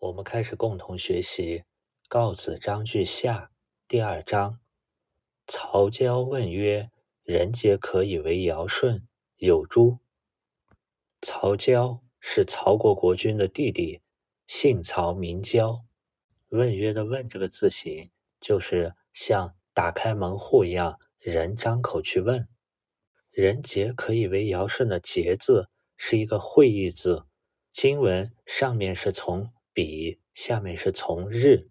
我们开始共同学习《告子章句下》第二章。曹交问曰：“人皆可以为尧舜，有诸？”曹交是曹国国君的弟弟，姓曹名交。问曰的“问”这个字形，就是像打开门户一样，人张口去问。人杰可以为尧舜的“杰”字是一个会意字，经文上面是从比，下面是从日，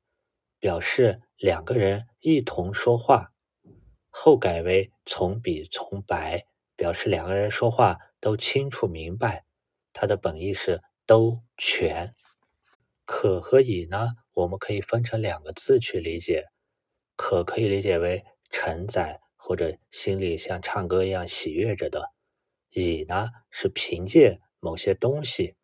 表示两个人一同说话。后改为从比从白，表示两个人说话都清楚明白。它的本意是都全。可和以呢？我们可以分成两个字去理解。可可以理解为承载或者心里像唱歌一样喜悦着的。以呢是凭借某些东西。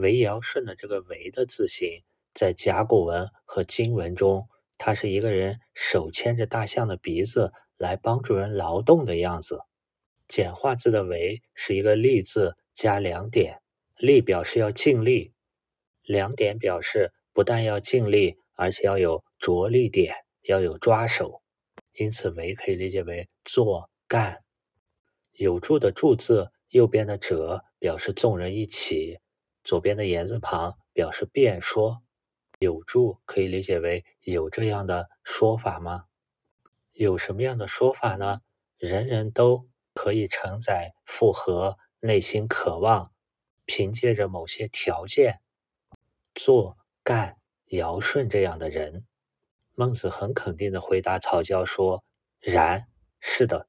为尧舜的这个为的字形，在甲骨文和金文中，它是一个人手牵着大象的鼻子来帮助人劳动的样子。简化字的为是一个立字加两点，立表示要尽力，两点表示。不但要尽力，而且要有着力点，要有抓手。因此，为可以理解为做干。有助的助字，右边的者表示众人一起，左边的言字旁表示辩说。有助可以理解为有这样的说法吗？有什么样的说法呢？人人都可以承载、符合内心渴望，凭借着某些条件做。干尧舜这样的人，孟子很肯定的回答曹交说：“然，是的，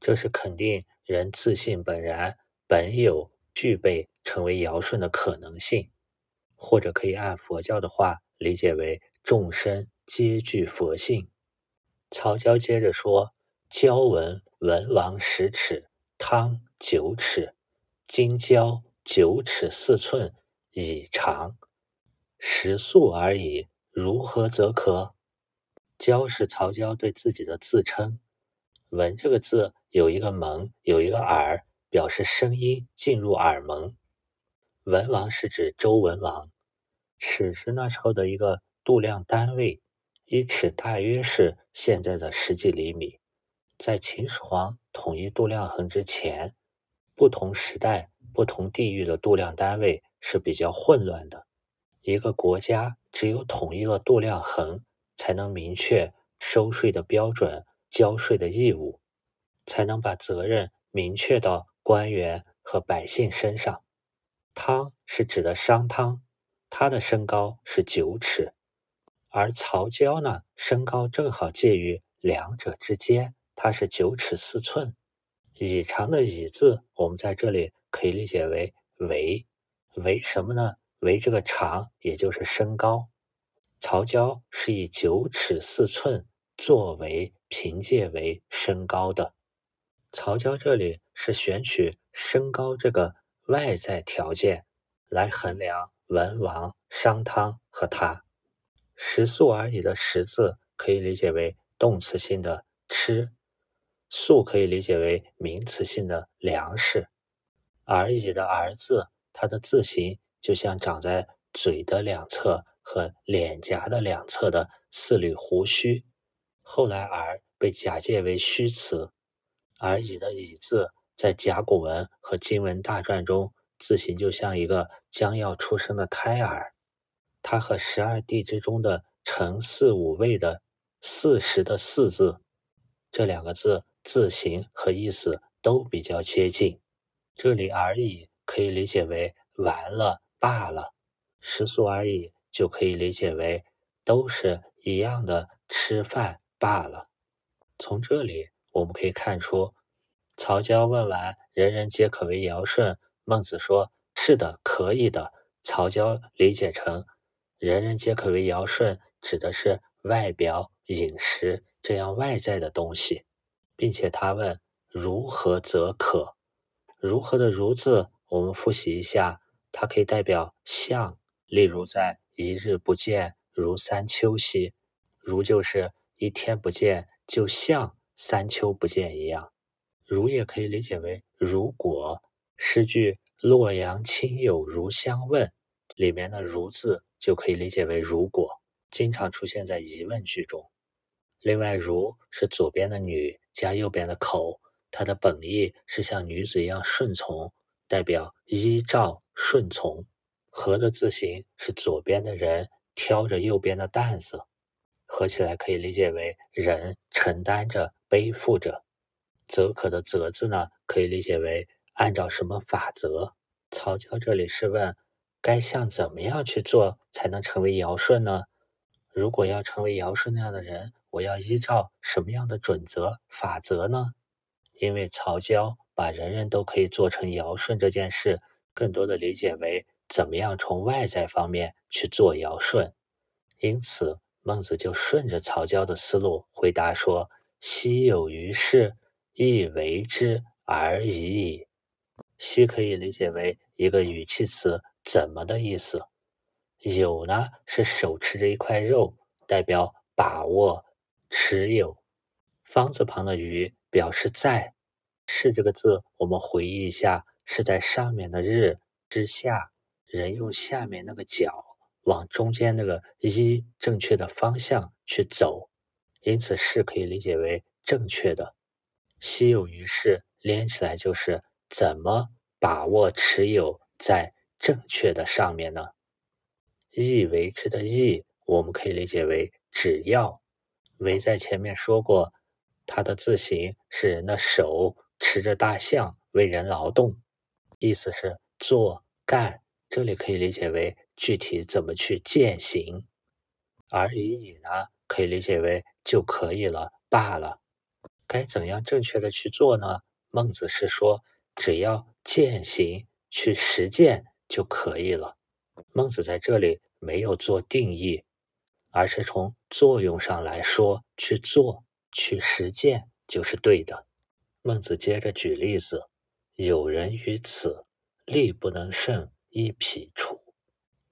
这是肯定人自信本然，本有具备成为尧舜的可能性，或者可以按佛教的话理解为众生皆具佛性。”曹交接着说：“交文文王十尺，汤九尺，今交九尺四寸，以长。”食粟而已，如何则可？交是曹交对自己的自称。文这个字有一个门，有一个耳，表示声音进入耳门。文王是指周文王。尺是那时候的一个度量单位，一尺大约是现在的十几厘米。在秦始皇统一度量衡之前，不同时代、不同地域的度量单位是比较混乱的。一个国家只有统一了度量衡，才能明确收税的标准、交税的义务，才能把责任明确到官员和百姓身上。汤是指的商汤，他的身高是九尺，而曹娇呢，身高正好介于两者之间，他是九尺四寸。以长的以字，我们在这里可以理解为为，为什么呢？为这个长，也就是身高，曹娇是以九尺四寸作为凭借为身高的。曹娇这里是选取身高这个外在条件来衡量文王、商汤和他。食粟而已的食字可以理解为动词性的吃，粟可以理解为名词性的粮食。而已的儿字，它的字形。就像长在嘴的两侧和脸颊的两侧的四缕胡须，后来“而”被假借为虚词，而“乙”的“乙”字在甲骨文和金文大篆中字形就像一个将要出生的胎儿，它和十二地支中的辰巳午未的“巳时”的“巳”字这两个字字形和意思都比较接近。这里“而已”可以理解为完了。罢了，食宿而已，就可以理解为都是一样的吃饭罢了。从这里我们可以看出，曹交问完“人人皆可为尧舜”，孟子说：“是的，可以的。”曹交理解成“人人皆可为尧舜”，指的是外表饮食这样外在的东西，并且他问：“如何则可？”如何的“如”字，我们复习一下。它可以代表像，例如在一日不见如三秋兮，如就是一天不见就像三秋不见一样。如也可以理解为如果。诗句洛阳亲友如相问，里面的“如”字就可以理解为如果，经常出现在疑问句中。另外，“如”是左边的“女”加右边的“口”，它的本意是像女子一样顺从，代表依照、顺从。合的字形是左边的人挑着右边的担子，合起来可以理解为人承担着、背负着。则可的则字呢，可以理解为按照什么法则。曹教这里是问，该像怎么样去做才能成为尧舜呢？如果要成为尧舜那样的人，我要依照什么样的准则、法则呢？因为曹教把人人都可以做成尧舜这件事，更多的理解为。怎么样从外在方面去做尧舜？因此，孟子就顺着曹教的思路回答说：“昔有于事，亦为之而已矣。”“昔”可以理解为一个语气词“怎么”的意思。有呢，是手持着一块肉，代表把握、持有。方字旁的于表示在。是这个字，我们回忆一下，是在上面的日之下。人用下面那个脚往中间那个一正确的方向去走，因此是可以理解为正确的。稀有于是连起来就是怎么把握持有在正确的上面呢？意为之的意，我们可以理解为只要。为在前面说过，它的字形是人的手持着大象为人劳动，意思是做干。这里可以理解为具体怎么去践行，而已矣呢，可以理解为就可以了罢了。该怎样正确的去做呢？孟子是说，只要践行去实践就可以了。孟子在这里没有做定义，而是从作用上来说，去做去实践就是对的。孟子接着举例子：有人于此，力不能胜。一匹楚，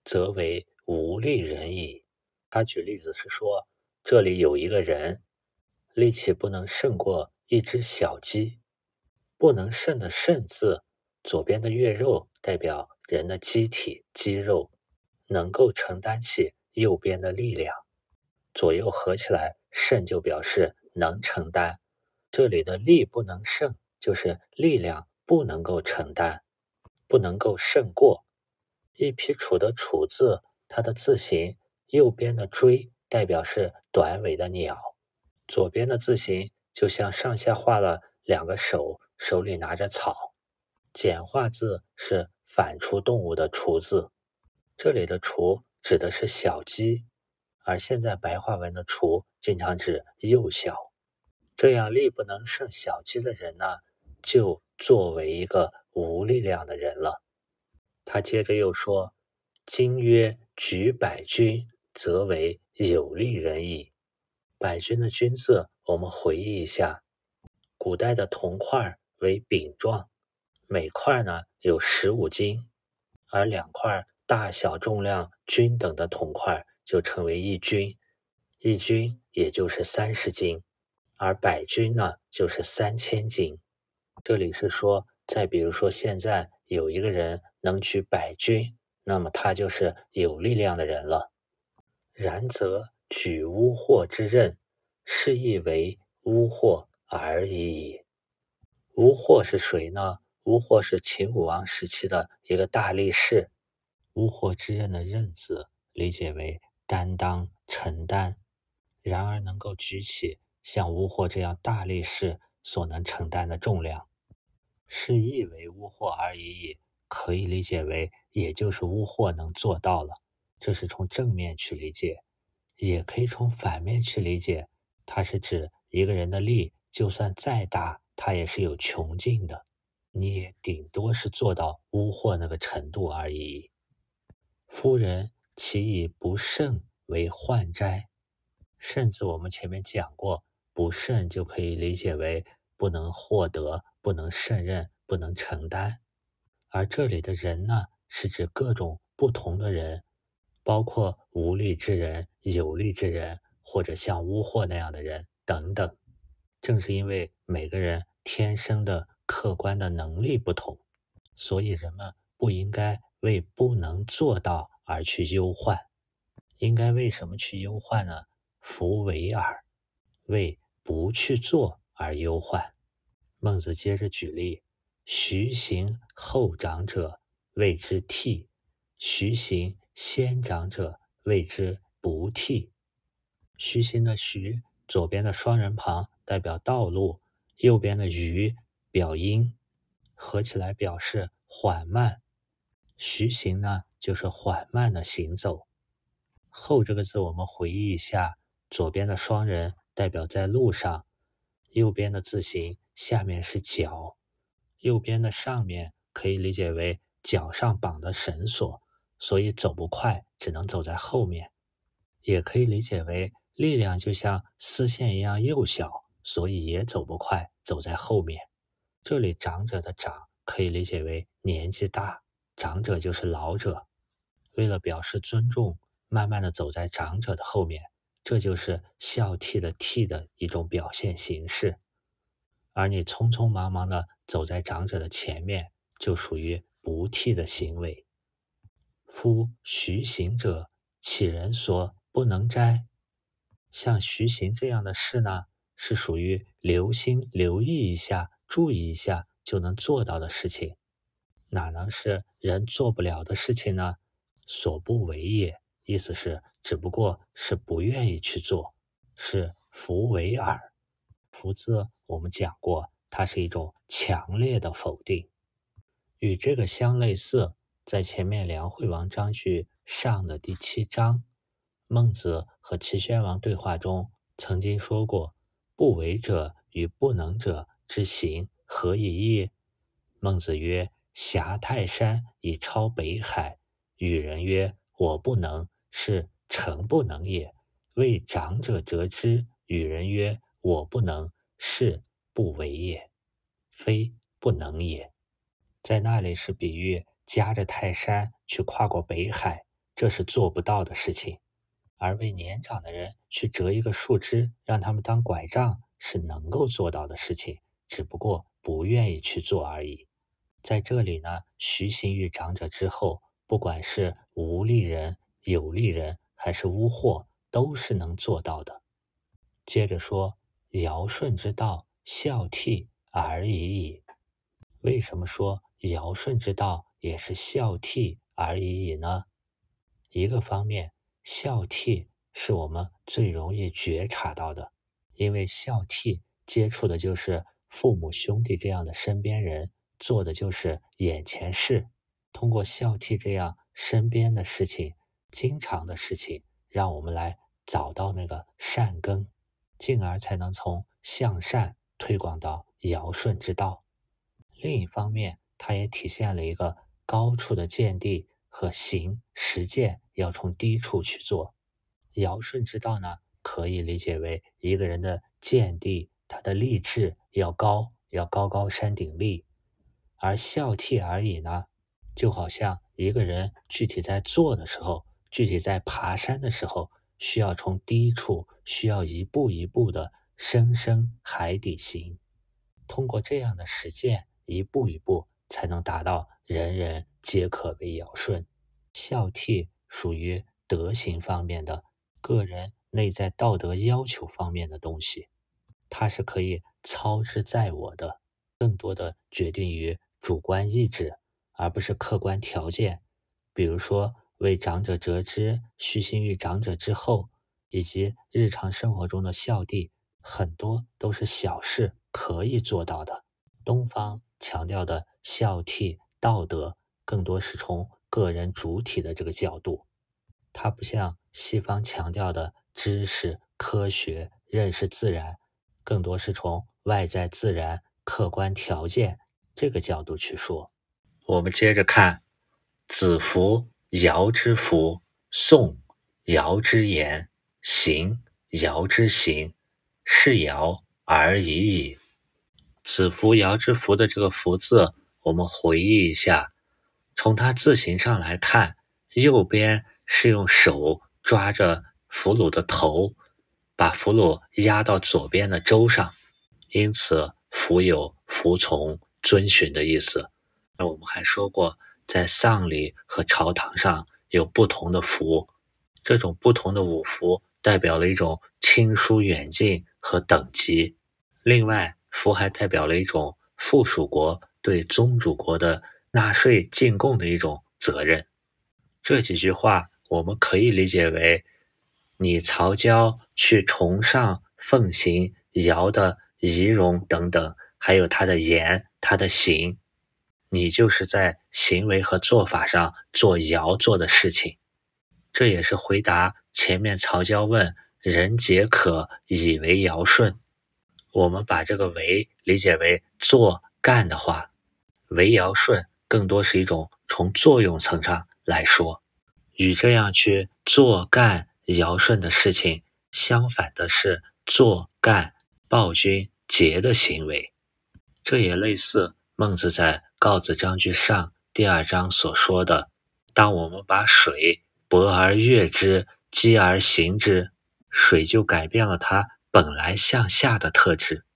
则为无力人矣。他举例子是说，这里有一个人，力气不能胜过一只小鸡。不能胜的胜字，左边的月肉代表人的机体肌肉，能够承担起右边的力量。左右合起来，胜就表示能承担。这里的力不能胜，就是力量不能够承担，不能够胜过。一匹楚的楚字，它的字形右边的锥代表是短尾的鸟，左边的字形就像上下画了两个手，手里拿着草。简化字是反刍动物的刍字，这里的刍指的是小鸡，而现在白话文的刍经常指幼小。这样力不能胜小鸡的人呢，就作为一个无力量的人了。他接着又说：“今曰举百钧，则为有利人矣。”百钧的钧字，我们回忆一下，古代的铜块为饼状，每块呢有十五斤，而两块大小重量均等的铜块就称为一钧，一钧也就是三十斤，而百钧呢就是三千斤。这里是说，再比如说现在有一个人。能举百钧，那么他就是有力量的人了。然则举巫祸之刃，是亦为巫祸而已矣。巫祸是谁呢？巫祸是秦武王时期的一个大力士。巫祸之刃的刃字，理解为担当、承担。然而能够举起像巫祸这样大力士所能承担的重量，是亦为巫祸而已矣。可以理解为，也就是巫祸能做到了，这是从正面去理解；也可以从反面去理解，它是指一个人的力，就算再大，他也是有穷尽的，你也顶多是做到污祸那个程度而已。夫人其以不胜为患哉？胜字我们前面讲过，不胜就可以理解为不能获得、不能胜任、不能承担。而这里的人呢，是指各种不同的人，包括无力之人、有力之人，或者像巫祸那样的人等等。正是因为每个人天生的客观的能力不同，所以人们不应该为不能做到而去忧患，应该为什么去忧患呢？弗为耳，为不去做而忧患。孟子接着举例：徐行后长者谓之悌，徐行先长者谓之不替。徐行的徐，左边的双人旁代表道路，右边的余表音，合起来表示缓慢。徐行呢，就是缓慢的行走。后这个字，我们回忆一下，左边的双人代表在路上，右边的字形下面是脚，右边的上面可以理解为脚上绑的绳索，所以走不快，只能走在后面。也可以理解为力量就像丝线一样幼小，所以也走不快，走在后面。这里长者的长可以理解为年纪大。长者就是老者，为了表示尊重，慢慢的走在长者的后面，这就是孝悌的悌的一种表现形式。而你匆匆忙忙的走在长者的前面，就属于不悌的行为。夫徐行者，乞人所不能摘。像徐行这样的事呢，是属于留心留意一下、注意一下就能做到的事情。哪能是人做不了的事情呢？所不为也，意思是只不过是不愿意去做，是弗为耳。弗字我们讲过，它是一种强烈的否定。与这个相类似，在前面梁惠王章句上的第七章，孟子和齐宣王对话中曾经说过：“不为者与不能者之行，何以异？”孟子曰。挟泰山以超北海，与人曰：“我不能，是诚不能也。”为长者折之，与人曰：“我不能，是不为也，非不能也。”在那里是比喻夹着泰山去跨过北海，这是做不到的事情；而为年长的人去折一个树枝，让他们当拐杖，是能够做到的事情，只不过不愿意去做而已。在这里呢，徐行于长者之后，不管是无利人、有利人，还是污货，都是能做到的。接着说，尧舜之道，孝悌而已矣。为什么说尧舜之道也是孝悌而已矣呢？一个方面，孝悌是我们最容易觉察到的，因为孝悌接触的就是父母兄弟这样的身边人。做的就是眼前事，通过孝悌这样身边的事情、经常的事情，让我们来找到那个善根，进而才能从向善推广到尧舜之道。另一方面，它也体现了一个高处的见地和行实践要从低处去做。尧舜之道呢，可以理解为一个人的见地，他的立志要高，要高高山顶立。而孝悌而已呢，就好像一个人具体在做的时候，具体在爬山的时候，需要从低处，需要一步一步的深深海底行，通过这样的实践，一步一步才能达到人人皆可为尧舜。孝悌属于德行方面的，个人内在道德要求方面的东西，它是可以操之在我的，更多的决定于。主观意志，而不是客观条件。比如说，为长者折枝，虚心于长者之后，以及日常生活中的孝弟，很多都是小事，可以做到的。东方强调的孝悌道德，更多是从个人主体的这个角度，它不像西方强调的知识、科学、认识自然，更多是从外在自然、客观条件。这个角度去说，我们接着看：子服尧之服，宋尧之言，行尧之行，是尧而已矣。子服尧之服的这个“服”字，我们回忆一下，从它字形上来看，右边是用手抓着俘虏的头，把俘虏压到左边的舟上，因此服有服从。遵循的意思。那我们还说过，在丧礼和朝堂上有不同的符，这种不同的五符代表了一种亲疏远近和等级。另外，符还代表了一种附属国对宗主国的纳税进贡的一种责任。这几句话我们可以理解为：你曹交去崇尚奉行尧的仪容等等，还有他的言、他的行，你就是在行为和做法上做尧做的事情。这也是回答前面曹交问“人皆可以为尧舜”。我们把这个“为”理解为做干的话，“为尧舜”更多是一种从作用层上来说，与这样去做干尧舜的事情相反的是做干暴君桀的行为。这也类似孟子在《告子章句上》第二章所说的：“当我们把水薄而悦之，积而行之，水就改变了它。”本来向下的特质，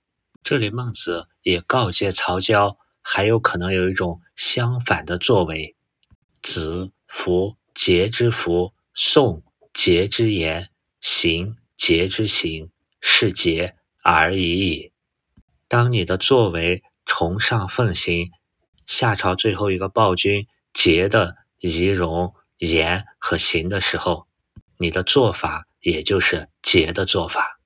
这里孟子也告诫曹交，还有可能有一种相反的作为。子服桀之服，宋桀之言，行桀之行，是桀而已矣。当你的作为崇尚奉行夏朝最后一个暴君桀的仪容、言和行的时候，你的做法也就是桀的做法。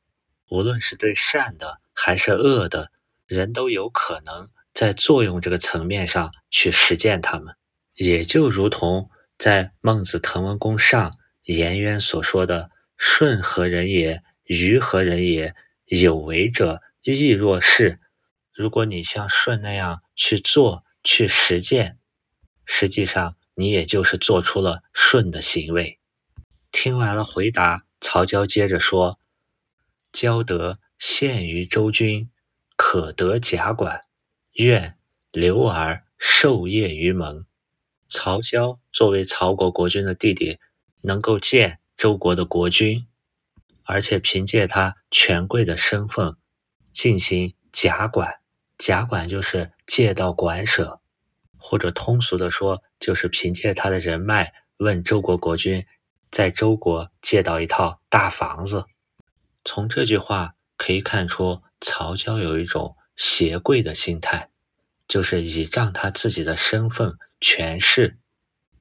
无论是对善的还是恶的，人都有可能在作用这个层面上去实践它们。也就如同在《孟子滕文公上》颜渊所说的：“舜何人也？禹何人也？有为者亦若是。”如果你像舜那样去做、去实践，实际上你也就是做出了舜的行为。听完了回答，曹交接着说。交得献于周君，可得甲管，愿留而受业于盟。曹交作为曹国国君的弟弟，能够见周国的国君，而且凭借他权贵的身份进行甲管。甲管就是借到馆舍，或者通俗的说，就是凭借他的人脉问周国国君，在周国借到一套大房子。从这句话可以看出，曹交有一种挟贵的心态，就是倚仗他自己的身份权势。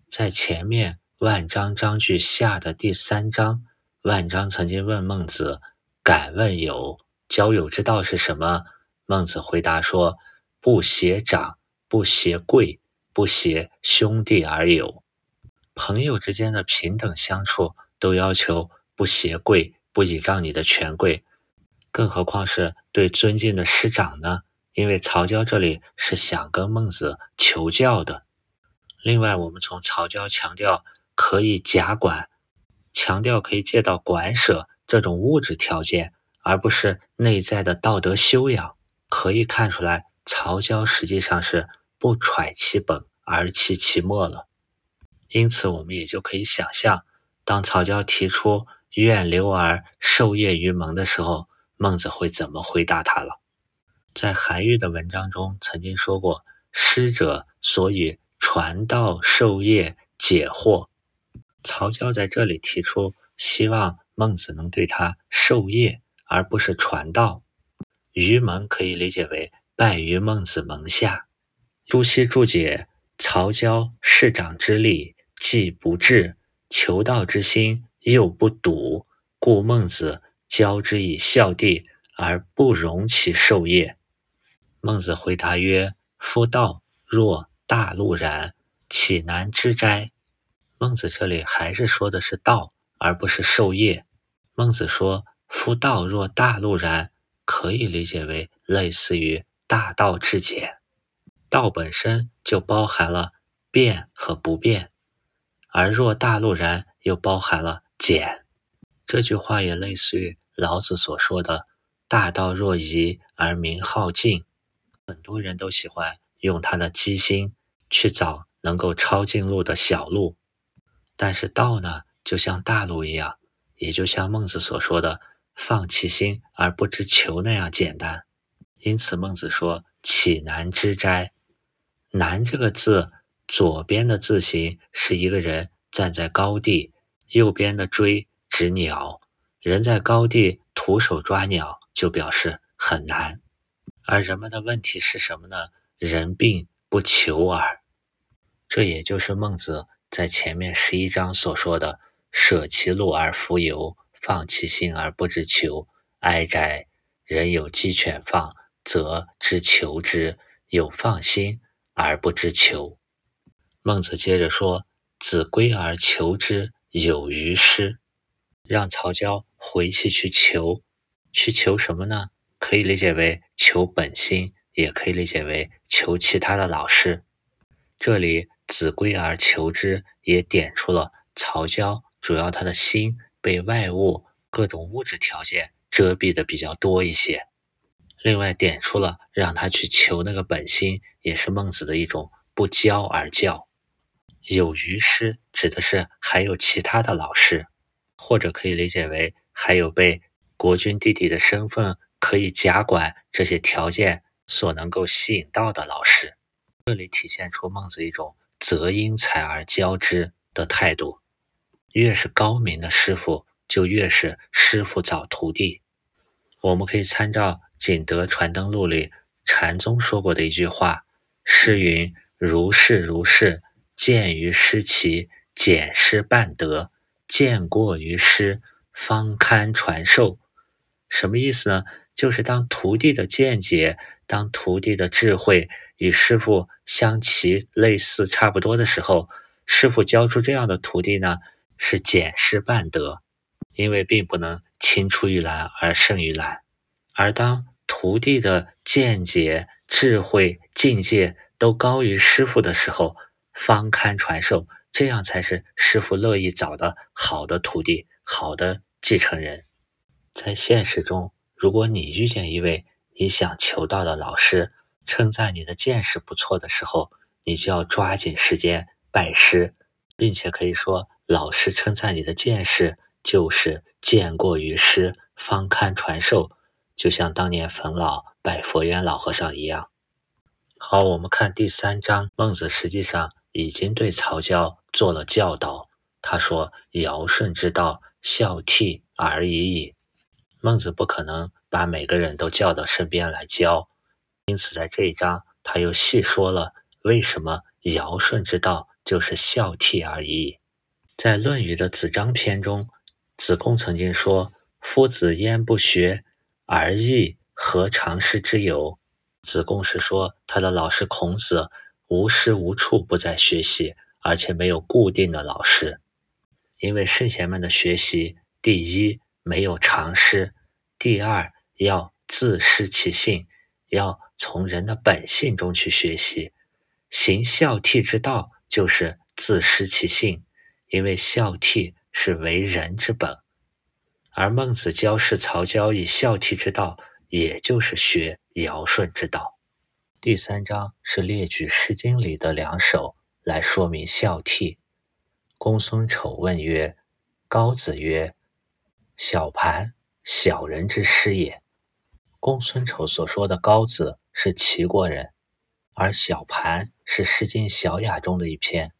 在前面万章章句下的第三章，万章曾经问孟子：“敢问友交友之道是什么？”孟子回答说：“不挟长，不挟贵，不挟兄弟而友。朋友之间的平等相处，都要求不挟贵。”不倚仗你的权贵，更何况是对尊敬的师长呢？因为曹交这里是想跟孟子求教的。另外，我们从曹交强调可以假管，强调可以借到馆舍这种物质条件，而不是内在的道德修养，可以看出来，曹交实际上是不揣其本而弃其末了。因此，我们也就可以想象，当曹交提出。愿留儿受业于盟的时候，孟子会怎么回答他了？在韩愈的文章中曾经说过：“师者，所以传道授业解惑。”曹交在这里提出，希望孟子能对他授业，而不是传道。于蒙可以理解为拜于孟子门下。朱熹注解：曹交士长之力，既不至，求道之心。又不笃，故孟子教之以孝弟，而不容其授业。孟子回答曰：“夫道若大陆然，岂难知哉？”孟子这里还是说的是道，而不是授业。孟子说：“夫道若大陆然，可以理解为类似于大道至简。道本身就包含了变和不变，而若大陆然又包含了。”简这句话也类似于老子所说的“大道若夷而名好径”，很多人都喜欢用他的机心去找能够抄近路的小路，但是道呢，就像大路一样，也就像孟子所说的“放弃心而不知求”那样简单。因此，孟子说：“岂难知哉？”难这个字左边的字形是一个人站在高地，右边的锥指鸟。人在高地徒手抓鸟，就表示很难。而人们的问题是什么呢？人病不求耳。这也就是孟子在前面十一章所说的“舍其禄而弗由，放其心而不知求”。哀哉！人有鸡犬放，则知求之；有放心而不知求。孟子接着说：“子归而求之，有余师。”让曹交回去去求，去求什么呢？可以理解为求本心，也可以理解为求其他的老师。这里“子归而求之”也点出了曹交主要他的心被外物各种物质条件遮蔽的比较多一些。另外点出了让他去求那个本心，也是孟子的一种不教而教。有余师指的是还有其他的老师。或者可以理解为，还有被国君弟弟的身份可以假管这些条件所能够吸引到的老师。这里体现出孟子一种择因材而教之的态度。越是高明的师傅，就越是师傅找徒弟。我们可以参照《景德传灯录》里禅宗说过的一句话：“诗云：如是如是，见于师其简师半德。”见过于师，方堪传授。什么意思呢？就是当徒弟的见解、当徒弟的智慧与师傅相齐、类似、差不多的时候，师傅教出这样的徒弟呢，是减师半德，因为并不能青出于蓝而胜于蓝。而当徒弟的见解、智慧、境界都高于师傅的时候，方堪传授。这样才是师傅乐意找的好的徒弟、好的继承人。在现实中，如果你遇见一位你想求道的老师，称赞你的见识不错的时候，你就要抓紧时间拜师，并且可以说，老师称赞你的见识就是见过于师，方堪传授，就像当年冯老拜佛缘老和尚一样。好，我们看第三章，孟子实际上已经对曹交。做了教导，他说：“尧舜之道，孝悌而已矣。”孟子不可能把每个人都叫到身边来教，因此在这一章他又细说了为什么尧舜之道就是孝悌而已。在《论语》的子张篇中，子贡曾经说：“夫子焉不学而义，何尝师之有？”子贡是说他的老师孔子无时无处不在学习。而且没有固定的老师，因为圣贤们的学习，第一没有常师，第二要自失其性，要从人的本性中去学习。行孝悌之道就是自失其性，因为孝悌是为人之本。而孟子教示曹交以孝悌之道，也就是学尧舜之道。第三章是列举《诗经》里的两首。来说明孝悌。公孙丑问曰：“高子曰：‘小盘，小人之师也。’公孙丑所说的高子是齐国人，而小盘是《诗经·小雅》中的一篇。《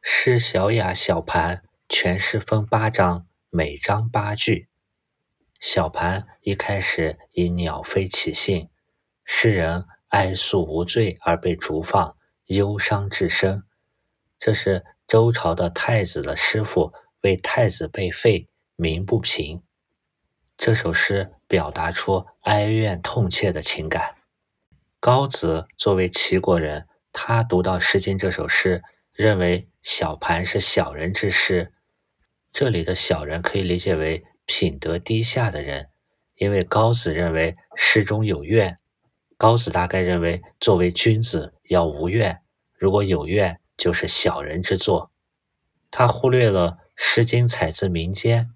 诗·小雅·小盘》全诗分八章，每章八句。小盘一开始以鸟飞起兴，诗人哀诉无罪而被逐放。忧伤至深，这是周朝的太子的师傅为太子被废，鸣不平。这首诗表达出哀怨痛切的情感。高子作为齐国人，他读到《诗经》这首诗，认为小盘是小人之诗。这里的小人可以理解为品德低下的人，因为高子认为诗中有怨。高子大概认为，作为君子要无怨，如果有怨，就是小人之作。他忽略了《诗经》采自民间，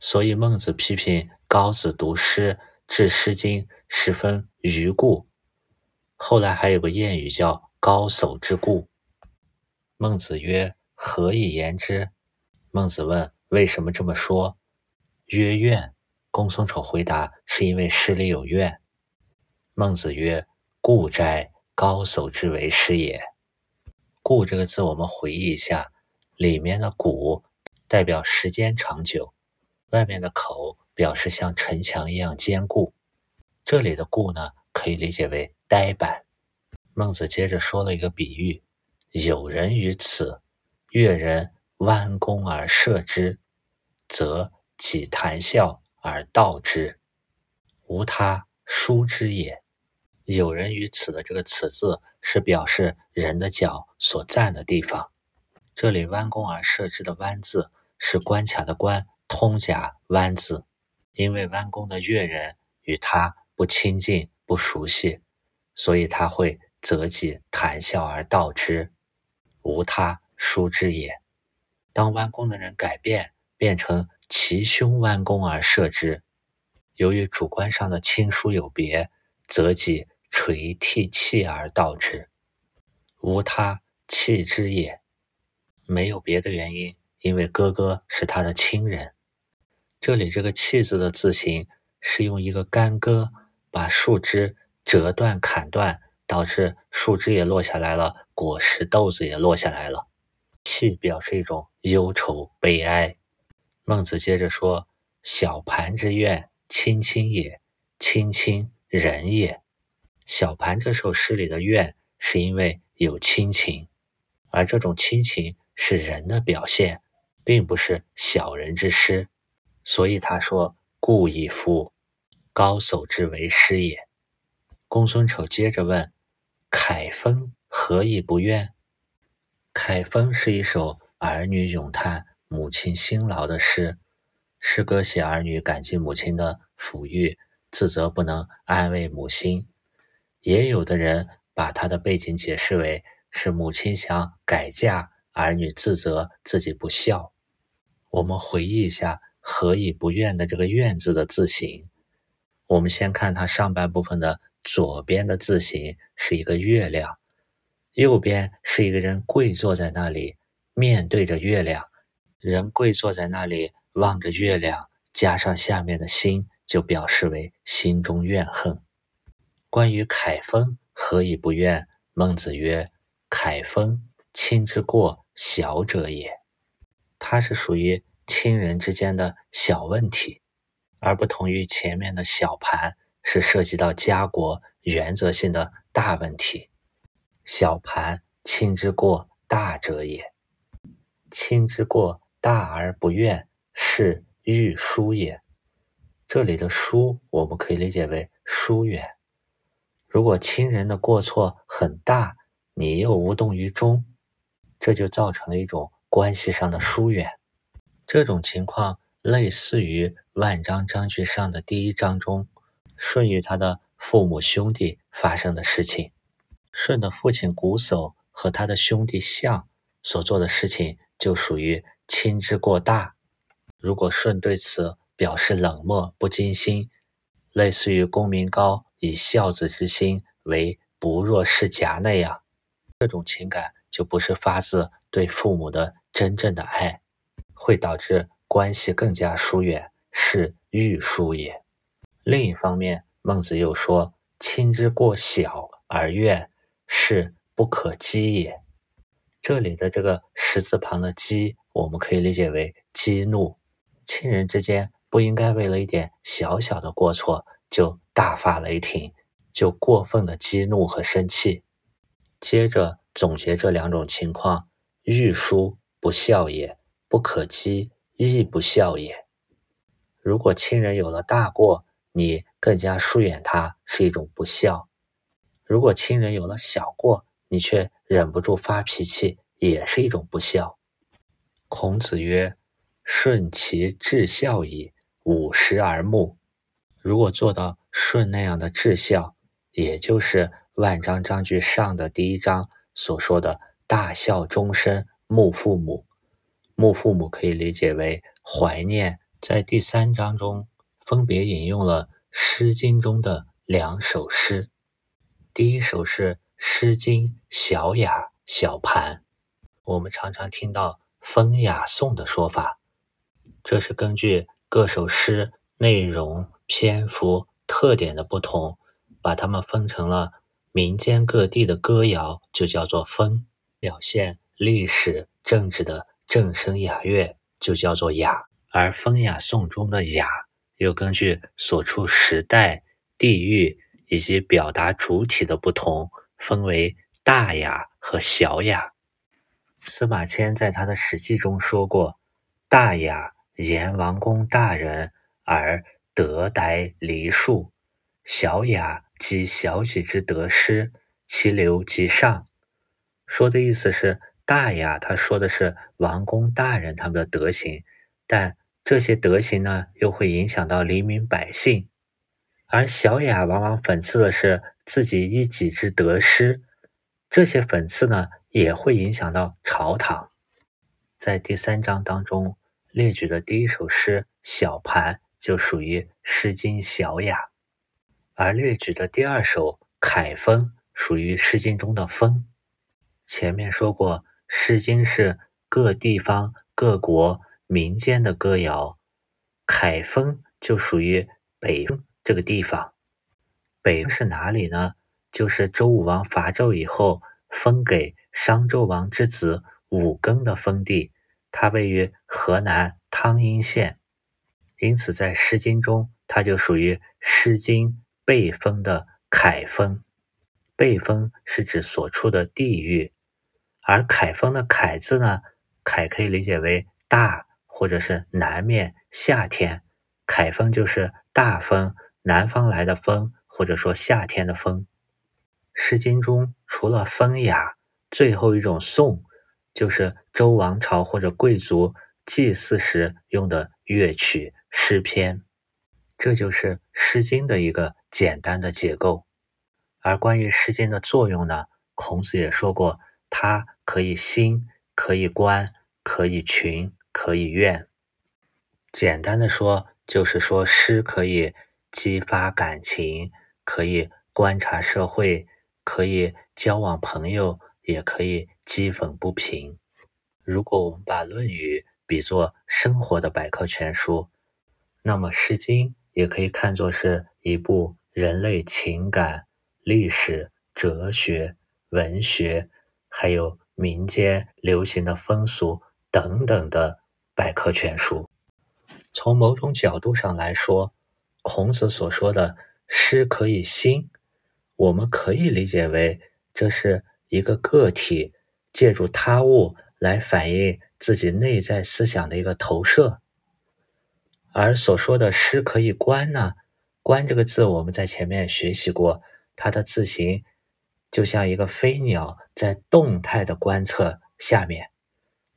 所以孟子批评高子读诗治《诗经》十分愚固。后来还有个谚语叫“高叟之故”。孟子曰：“何以言之？”孟子问：“为什么这么说？”曰：“怨。”公孙丑回答：“是因为诗里有怨。”孟子曰：“故哉，高叟之为师也。”故这个字，我们回忆一下，里面的古代表时间长久，外面的口表示像城墙一样坚固。这里的故呢，可以理解为呆板。孟子接着说了一个比喻：有人于此，越人弯弓而射之，则己谈笑而道之，无他，书之也。有人于此的这个“此”字，是表示人的脚所站的地方。这里弯弓而射之的“弯”字，是关卡的“关”，通假弯字。因为弯弓的越人与他不亲近、不熟悉，所以他会择己谈笑而道之，无他，书之也。当弯弓的人改变，变成齐胸弯弓而射之，由于主观上的亲疏有别，择己。垂涕泣而道之，无他，弃之也。没有别的原因，因为哥哥是他的亲人。这里这个“弃”字的字形是用一个干戈把树枝折断、砍断，导致树枝也落下来了，果实豆子也落下来了。弃表示一种忧愁、悲哀。孟子接着说：“小盘之怨，亲亲也，亲亲人也。”小盘这首诗里的“怨”是因为有亲情，而这种亲情是人的表现，并不是小人之师，所以他说：“故以夫高叟之为师也。”公孙丑接着问：“凯风何以不怨？”凯风是一首儿女咏叹母亲辛劳的诗，诗歌写儿女感激母亲的抚育，自责不能安慰母亲。也有的人把他的背景解释为是母亲想改嫁，儿女自责自己不孝。我们回忆一下“何以不怨”的这个“怨”字的字形。我们先看它上半部分的左边的字形是一个月亮，右边是一个人跪坐在那里，面对着月亮。人跪坐在那里望着月亮，加上下面的心，就表示为心中怨恨。关于凯风何以不怨？孟子曰：“凯风，亲之过小者也。它是属于亲人之间的小问题，而不同于前面的小盘，是涉及到家国原则性的大问题。小盘，亲之过大者也。亲之过大而不怨，是欲疏也。这里的疏，我们可以理解为疏远。”如果亲人的过错很大，你又无动于衷，这就造成了一种关系上的疏远。这种情况类似于万章章句上的第一章中，舜与他的父母兄弟发生的事情。舜的父亲瞽叟和他的兄弟象所做的事情，就属于亲之过大。如果舜对此表示冷漠不尽心，类似于公明高。以孝子之心为不若是假那样，这种情感就不是发自对父母的真正的爱，会导致关系更加疏远，是欲疏也。另一方面，孟子又说：“亲之过小而怨，是不可激也。”这里的这个十字旁的“激”，我们可以理解为激怒。亲人之间不应该为了一点小小的过错。就大发雷霆，就过分的激怒和生气。接着总结这两种情况：欲疏不孝也，不可激亦不孝也。如果亲人有了大过，你更加疏远他，是一种不孝；如果亲人有了小过，你却忍不住发脾气，也是一种不孝。孔子曰：“顺其至孝矣，五十而目。”如果做到舜那样的至孝，也就是万章章句上的第一章所说的“大孝终身，慕父母”。慕父母可以理解为怀念。在第三章中，分别引用了《诗经》中的两首诗。第一首是《诗经·小雅·小盘》，我们常常听到风雅颂的说法，这是根据各首诗内容。篇幅特点的不同，把它们分成了民间各地的歌谣，就叫做风。表现历史政治的正声雅乐就叫做雅，而风雅颂中的雅又根据所处时代、地域以及表达主体的不同，分为大雅和小雅。司马迁在他的《史记》中说过：“大雅，言王公大人而德待梨树；小雅，即小己之得失，其流即上。”说的意思是，大雅他说的是王公大人他们的德行，但这些德行呢，又会影响到黎民百姓；而小雅往往讽刺的是自己一己之得失，这些讽刺呢，也会影响到朝堂。在第三章当中列举的第一首诗《小盘》就属于《诗经·小雅》，而列举的第二首《凯风》属于《诗经》中的风。前面说过，《诗经》是各地方、各国民间的歌谣，凯风就属于北这个地方。北是哪里呢？就是周武王伐纣以后封给商纣王之子武庚的封地，它位于河南汤阴县，因此在《诗经》中，它就属于《诗经》被风的凯风。被风是指所处的地域。而凯风的凯字呢，凯可以理解为大，或者是南面夏天，凯风就是大风，南方来的风，或者说夏天的风。诗经中除了风雅，最后一种颂，就是周王朝或者贵族祭祀时用的乐曲诗篇，这就是诗经的一个简单的结构。而关于诗经的作用呢，孔子也说过。它可以兴，可以观，可以群，可以怨。简单的说，就是说诗可以激发感情，可以观察社会，可以交往朋友，也可以讥讽不平。如果我们把《论语》比作生活的百科全书，那么《诗经》也可以看作是一部人类情感、历史、哲学、文学。还有民间流行的风俗等等的百科全书。从某种角度上来说，孔子所说的诗可以兴，我们可以理解为这是一个个体借助他物来反映自己内在思想的一个投射。而所说的诗可以观呢？观这个字我们在前面学习过，它的字形。就像一个飞鸟在动态的观测下面，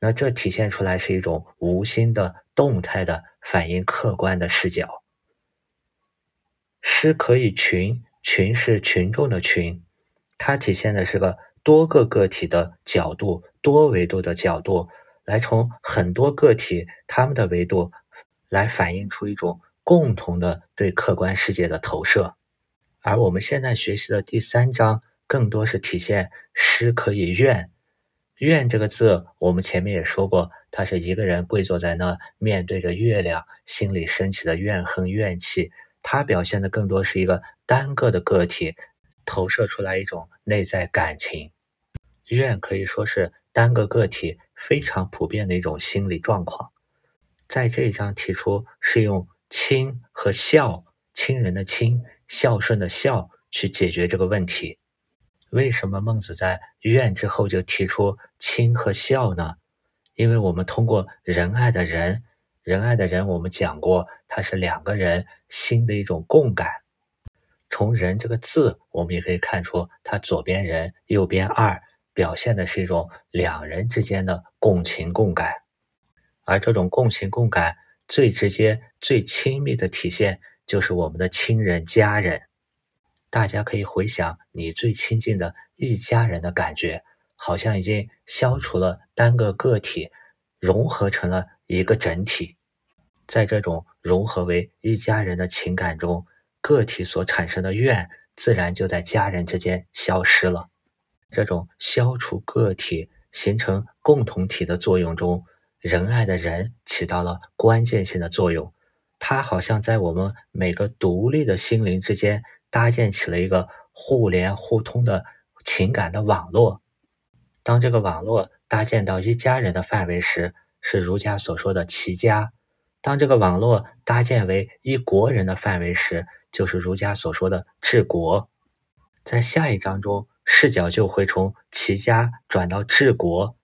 那这体现出来是一种无心的动态的反映客观的视角。诗可以群，群是群众的群，它体现的是个多个个体的角度，多维度的角度，来从很多个体他们的维度来反映出一种共同的对客观世界的投射。而我们现在学习的第三章。更多是体现诗可以怨，怨这个字，我们前面也说过，他是一个人跪坐在那，面对着月亮，心里升起的怨恨怨气。他表现的更多是一个单个的个体，投射出来一种内在感情。怨可以说是单个个体非常普遍的一种心理状况。在这一章提出是用亲和孝，亲人的亲，孝顺的孝去解决这个问题。为什么孟子在怨之后就提出亲和孝呢？因为我们通过仁爱的仁，仁爱的仁，我们讲过，它是两个人心的一种共感。从仁这个字，我们也可以看出，它左边人，右边二，表现的是一种两人之间的共情共感。而这种共情共感最直接、最亲密的体现，就是我们的亲人、家人。大家可以回想你最亲近的一家人的感觉，好像已经消除了单个个体，融合成了一个整体。在这种融合为一家人的情感中，个体所产生的怨，自然就在家人之间消失了。这种消除个体形成共同体的作用中，仁爱的人起到了关键性的作用。它好像在我们每个独立的心灵之间。搭建起了一个互联互通的情感的网络，当这个网络搭建到一家人的范围时，是儒家所说的齐家；当这个网络搭建为一国人的范围时，就是儒家所说的治国。在下一章中，视角就会从齐家转到治国。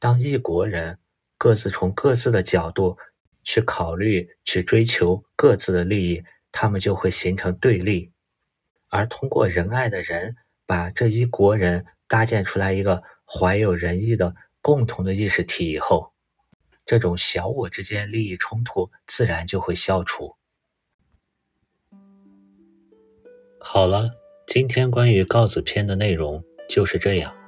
当一国人各自从各自的角度去考虑、去追求各自的利益，他们就会形成对立。而通过仁爱的人，把这一国人搭建出来一个怀有仁义的共同的意识体以后，这种小我之间利益冲突自然就会消除。好了，今天关于告子篇的内容就是这样。